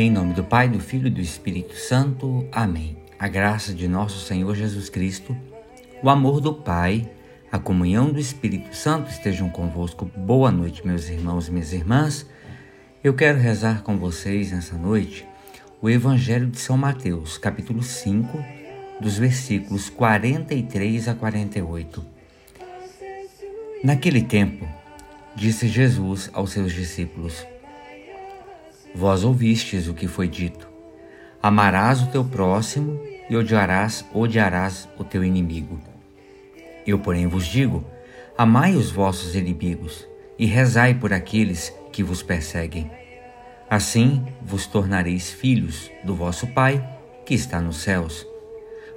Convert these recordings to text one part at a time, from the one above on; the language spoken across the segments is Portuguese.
Em nome do Pai, do Filho e do Espírito Santo. Amém. A graça de nosso Senhor Jesus Cristo, o amor do Pai, a comunhão do Espírito Santo estejam convosco. Boa noite, meus irmãos e minhas irmãs. Eu quero rezar com vocês nessa noite o Evangelho de São Mateus, capítulo 5, dos versículos 43 a 48. Naquele tempo, disse Jesus aos seus discípulos: Vós ouvistes o que foi dito: Amarás o teu próximo e odiarás, odiarás o teu inimigo. Eu, porém, vos digo: amai os vossos inimigos e rezai por aqueles que vos perseguem. Assim vos tornareis filhos do vosso Pai que está nos céus.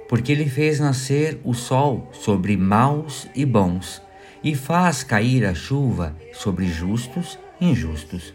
Porque ele fez nascer o sol sobre maus e bons, e faz cair a chuva sobre justos e injustos.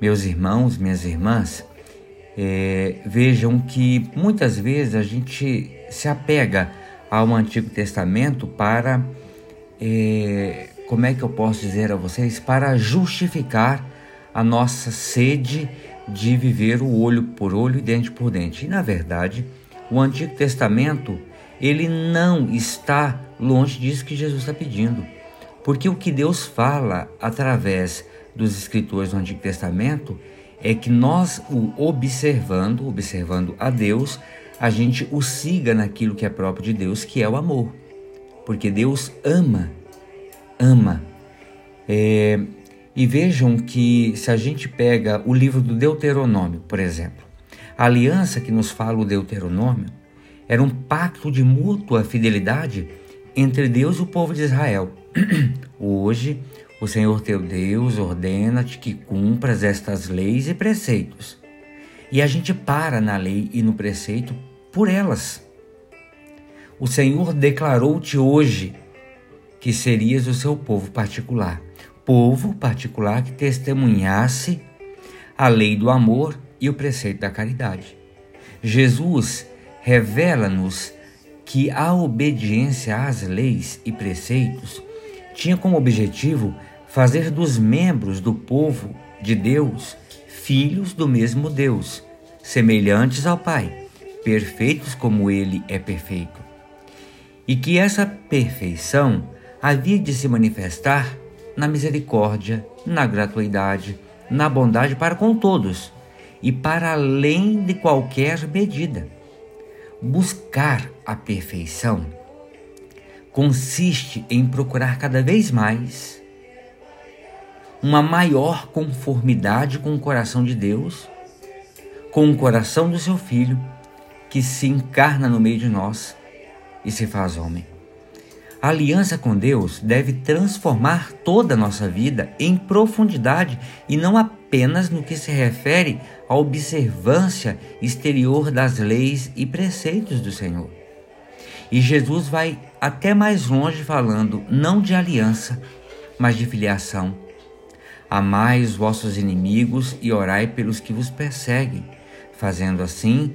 meus irmãos, minhas irmãs, é, vejam que muitas vezes a gente se apega ao Antigo Testamento para, é, como é que eu posso dizer a vocês, para justificar a nossa sede de viver o olho por olho e dente por dente. E na verdade, o Antigo Testamento ele não está longe disso que Jesus está pedindo, porque o que Deus fala através dos escritores do Antigo Testamento é que nós o observando, observando a Deus, a gente o siga naquilo que é próprio de Deus, que é o amor. Porque Deus ama, ama. É, e vejam que se a gente pega o livro do Deuteronômio, por exemplo, a aliança que nos fala o Deuteronômio era um pacto de mútua fidelidade entre Deus e o povo de Israel. Hoje, o Senhor teu Deus ordena-te que cumpras estas leis e preceitos. E a gente para na lei e no preceito por elas. O Senhor declarou-te hoje que serias o seu povo particular, povo particular que testemunhasse a lei do amor e o preceito da caridade. Jesus revela-nos que a obediência às leis e preceitos tinha como objetivo fazer dos membros do povo de Deus filhos do mesmo Deus, semelhantes ao Pai, perfeitos como Ele é perfeito. E que essa perfeição havia de se manifestar na misericórdia, na gratuidade, na bondade para com todos e para além de qualquer medida. Buscar a perfeição consiste em procurar cada vez mais uma maior conformidade com o coração de Deus, com o coração do seu Filho, que se encarna no meio de nós e se faz homem. A aliança com Deus deve transformar toda a nossa vida em profundidade e não apenas no que se refere à observância exterior das leis e preceitos do Senhor. E Jesus vai até mais longe falando não de aliança, mas de filiação Amai os vossos inimigos e orai pelos que vos perseguem. Fazendo assim,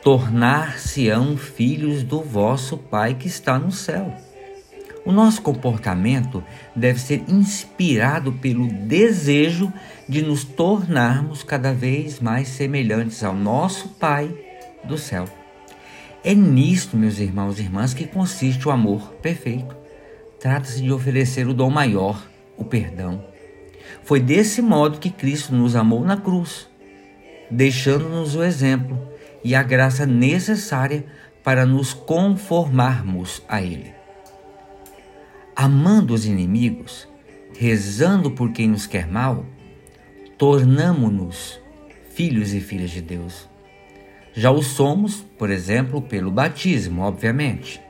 tornar-se-ão filhos do vosso Pai que está no céu. O nosso comportamento deve ser inspirado pelo desejo de nos tornarmos cada vez mais semelhantes ao nosso Pai do céu. É nisto, meus irmãos e irmãs, que consiste o amor perfeito. Trata-se de oferecer o dom maior, o perdão. Foi desse modo que Cristo nos amou na cruz, deixando-nos o exemplo e a graça necessária para nos conformarmos a Ele. Amando os inimigos, rezando por quem nos quer mal, tornamo-nos filhos e filhas de Deus. Já o somos, por exemplo, pelo batismo, obviamente,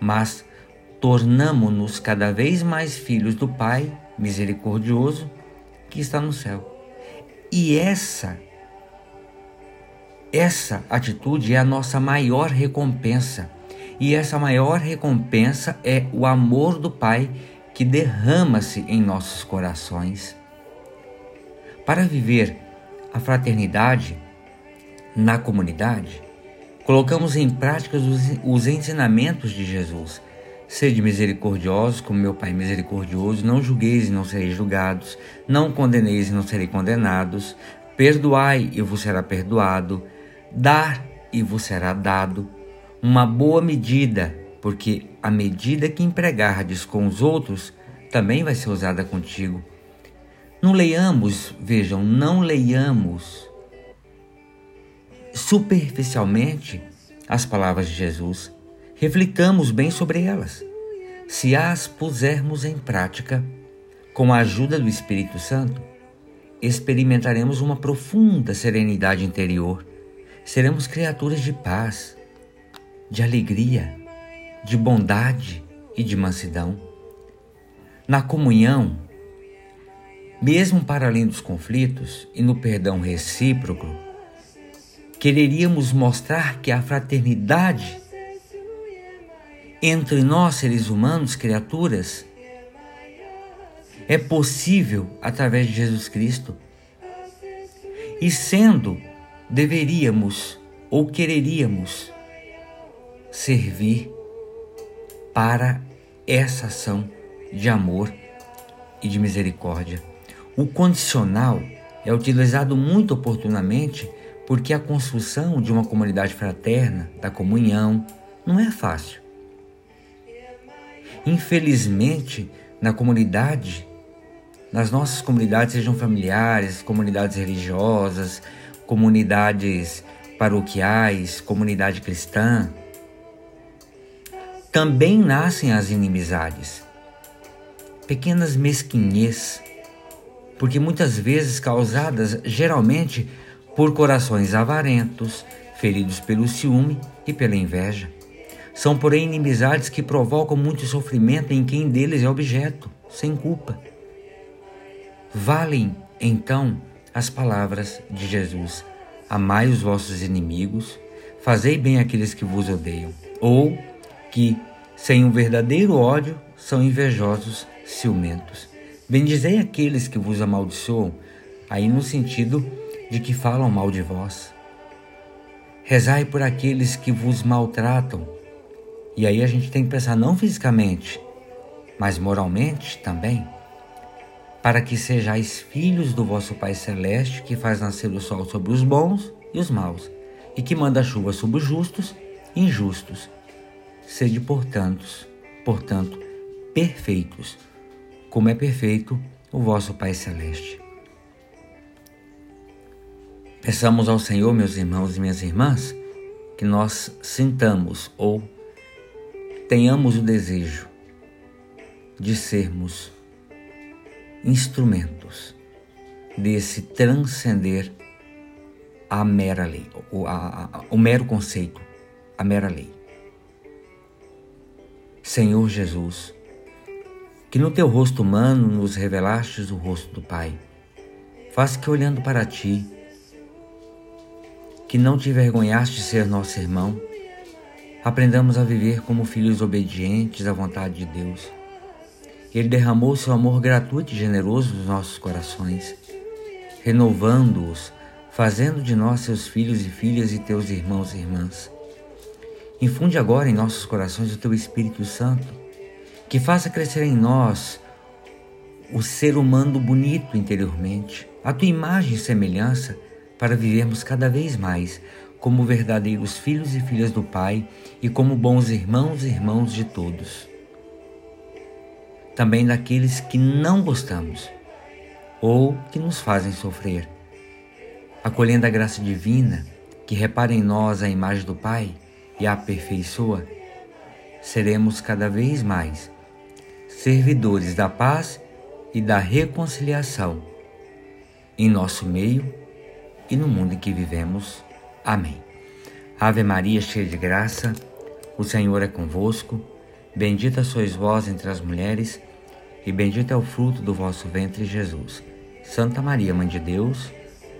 mas tornamo-nos cada vez mais filhos do Pai misericordioso que está no céu. E essa essa atitude é a nossa maior recompensa. E essa maior recompensa é o amor do Pai que derrama-se em nossos corações. Para viver a fraternidade na comunidade, colocamos em prática os ensinamentos de Jesus. Sede misericordiosos, como meu Pai misericordioso, não julgueis e não sereis julgados, não condeneis e não sereis condenados, perdoai e vos será perdoado, dar e vos será dado, uma boa medida, porque a medida que empregardes com os outros também vai ser usada contigo. Não leiamos, vejam, não leiamos superficialmente as palavras de Jesus. Reflitamos bem sobre elas. Se as pusermos em prática, com a ajuda do Espírito Santo, experimentaremos uma profunda serenidade interior. Seremos criaturas de paz, de alegria, de bondade e de mansidão. Na comunhão, mesmo para além dos conflitos e no perdão recíproco, quereríamos mostrar que a fraternidade entre nós, seres humanos, criaturas, é possível através de Jesus Cristo. E sendo, deveríamos ou quereríamos servir para essa ação de amor e de misericórdia. O condicional é utilizado muito oportunamente porque a construção de uma comunidade fraterna, da comunhão, não é fácil. Infelizmente, na comunidade, nas nossas comunidades, sejam familiares, comunidades religiosas, comunidades paroquiais, comunidade cristã, também nascem as inimizades, pequenas mesquinhez porque muitas vezes causadas geralmente por corações avarentos, feridos pelo ciúme e pela inveja. São, porém, inimizades que provocam muito sofrimento em quem deles é objeto, sem culpa. Valem, então, as palavras de Jesus: Amai os vossos inimigos, fazei bem aqueles que vos odeiam, ou que, sem um verdadeiro ódio, são invejosos, ciumentos. Bendizei aqueles que vos amaldiçoam, aí no sentido de que falam mal de vós. Rezai por aqueles que vos maltratam. E aí a gente tem que pensar não fisicamente, mas moralmente também, para que sejais filhos do vosso Pai Celeste, que faz nascer o sol sobre os bons e os maus, e que manda chuva sobre os justos e injustos. Sede, portanto, portanto, perfeitos como é perfeito o vosso Pai Celeste. Peçamos ao Senhor, meus irmãos e minhas irmãs, que nós sintamos ou tenhamos o desejo de sermos instrumentos desse transcender a mera lei, o, a, a, o mero conceito, a mera lei. Senhor Jesus, que no teu rosto humano nos revelastes o rosto do Pai. Faz que olhando para ti, que não te envergonhaste de ser nosso irmão, aprendamos a viver como filhos obedientes à vontade de Deus. Ele derramou seu amor gratuito e generoso nos nossos corações, renovando-os, fazendo de nós seus filhos e filhas e teus irmãos e irmãs. Infunde agora em nossos corações o teu Espírito Santo, que faça crescer em nós o ser humano bonito interiormente, a tua imagem e semelhança, para vivermos cada vez mais como verdadeiros filhos e filhas do Pai e como bons irmãos e irmãos de todos. Também daqueles que não gostamos ou que nos fazem sofrer. Acolhendo a graça divina que repara em nós a imagem do Pai e a aperfeiçoa, seremos cada vez mais servidores da paz e da reconciliação em nosso meio e no mundo em que vivemos. Amém. Ave Maria, cheia de graça, o Senhor é convosco. Bendita sois vós entre as mulheres, e bendito é o fruto do vosso ventre, Jesus. Santa Maria, Mãe de Deus,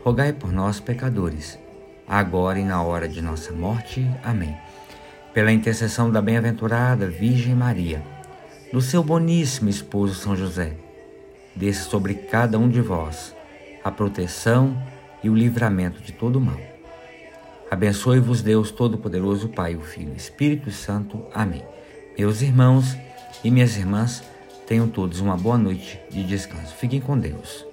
rogai por nós, pecadores, agora e na hora de nossa morte. Amém. Pela intercessão da bem-aventurada Virgem Maria, do seu boníssimo esposo São José, desça sobre cada um de vós a proteção e o livramento de todo mal. Abençoe-vos Deus Todo-Poderoso, Pai, o Filho e Espírito Santo. Amém. Meus irmãos e minhas irmãs, tenham todos uma boa noite de descanso. Fiquem com Deus.